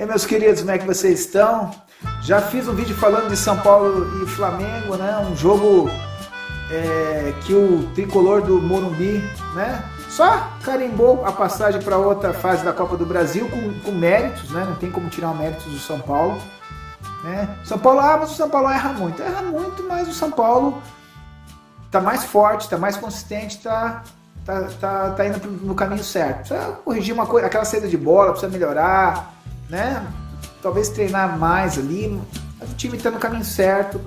E meus queridos, como é que vocês estão? Já fiz um vídeo falando de São Paulo e Flamengo, né? Um jogo é, que o tricolor do Morumbi, né? Só carimbou a passagem para outra fase da Copa do Brasil com, com méritos, né? Não tem como tirar méritos do São Paulo. Né? São Paulo, ah, mas o São Paulo erra muito. Erra muito, mas o São Paulo tá mais forte, tá mais consistente, tá, tá, tá, tá indo no caminho certo. Precisa corrigir uma coisa, aquela saída de bola, precisa melhorar, né? Talvez treinar mais ali. Mas o time está no caminho certo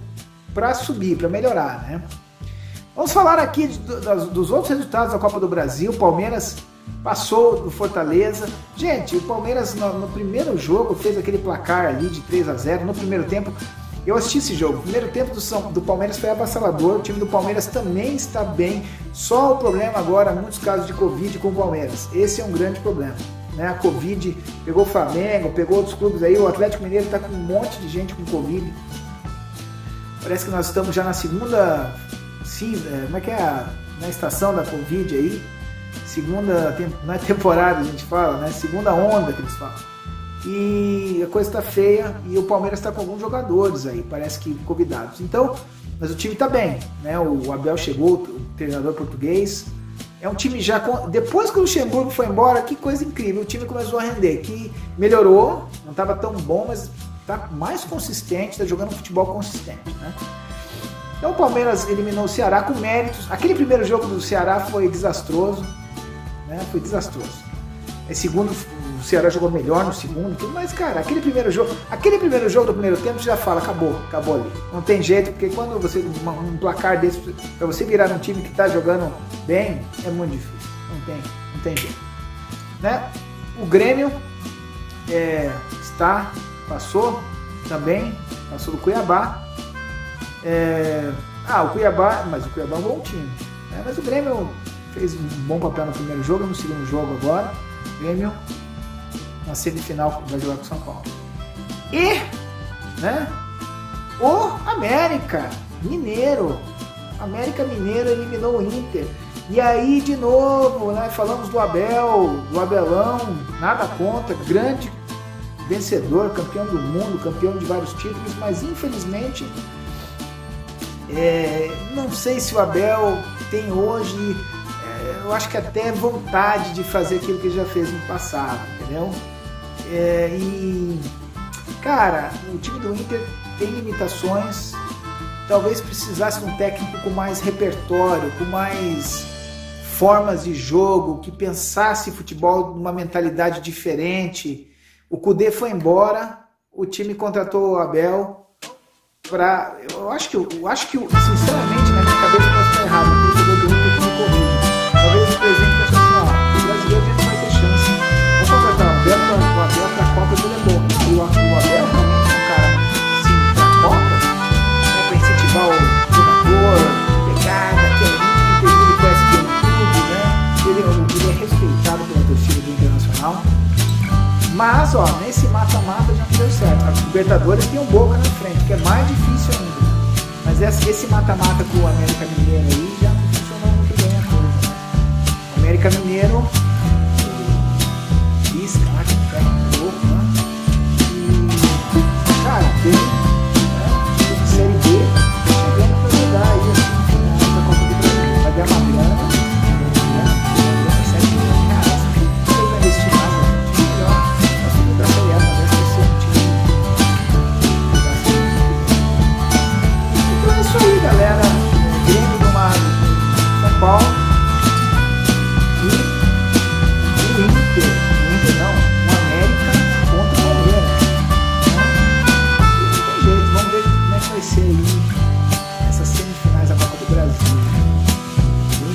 para subir, para melhorar, né? Vamos falar aqui de, dos outros resultados da Copa do Brasil. Palmeiras passou do Fortaleza. Gente, o Palmeiras no, no, primeiro jogo fez aquele placar ali de 3 a 0 no primeiro tempo. Eu assisti esse jogo. O primeiro tempo do, do Palmeiras foi avassalador. O time do Palmeiras também está bem. Só o problema agora, muitos casos de Covid com o Palmeiras. Esse é um grande problema. Né? A Covid pegou o Flamengo, pegou outros clubes aí. O Atlético Mineiro está com um monte de gente com Covid. Parece que nós estamos já na segunda sim, é, como é que é a, na estação da Covid aí, segunda, não é temporada a gente fala, né? Segunda onda que eles falam. E a coisa está feia e o Palmeiras está com alguns jogadores aí, parece que convidados. Então, mas o time está bem, né? O Abel chegou, o treinador português. É um time já depois que o Luxemburgo foi embora, que coisa incrível. O time começou a render, que melhorou, não estava tão bom, mas está mais consistente, está jogando um futebol consistente, né? Então o Palmeiras eliminou o Ceará com méritos. Aquele primeiro jogo do Ceará foi desastroso, né? Foi desastroso. Em segundo, o Ceará jogou melhor no segundo, mas cara, aquele primeiro jogo, aquele primeiro jogo do primeiro tempo você já fala, acabou, acabou ali. Não tem jeito, porque quando você um placar desse para você virar um time que está jogando bem, é muito difícil. Não tem, não tem jeito. Né? O Grêmio é, está passou também, passou do Cuiabá é... Ah, o Cuiabá, mas o Cuiabá é um bom time. Né? Mas o Grêmio fez um bom papel no primeiro jogo, no segundo jogo agora. Grêmio na semifinal vai jogar com São Paulo. E, né? O América Mineiro. América Mineiro eliminou o Inter. E aí, de novo, né? Falamos do Abel, do Abelão, nada contra, grande vencedor, campeão do mundo, campeão de vários títulos, mas infelizmente é, não sei se o Abel tem hoje, eu acho que até vontade de fazer aquilo que já fez no passado, entendeu? É, e, cara, o time do Inter tem limitações, talvez precisasse de um técnico com mais repertório, com mais formas de jogo, que pensasse futebol numa mentalidade diferente. O Cudê foi embora, o time contratou o Abel, pra. Eu acho que, eu acho que, sinceramente, Mas, ó, nesse mata-mata já não deu certo. A Libertadores tem um Boca na frente, que é mais difícil ainda. Mas esse mata-mata com o América Mineiro aí já não funcionou muito bem a coisa. O América Mineiro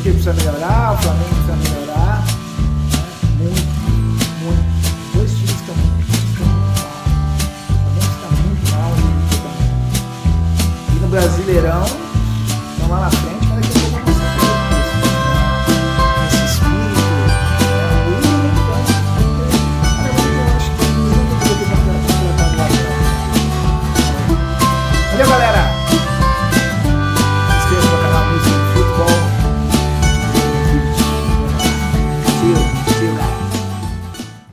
Corinthians precisa melhorar, o Flamengo precisa melhorar. Né? Muito, muito. Dois times estão muito mal. O Flamengo está muito mal. E no Brasileirão.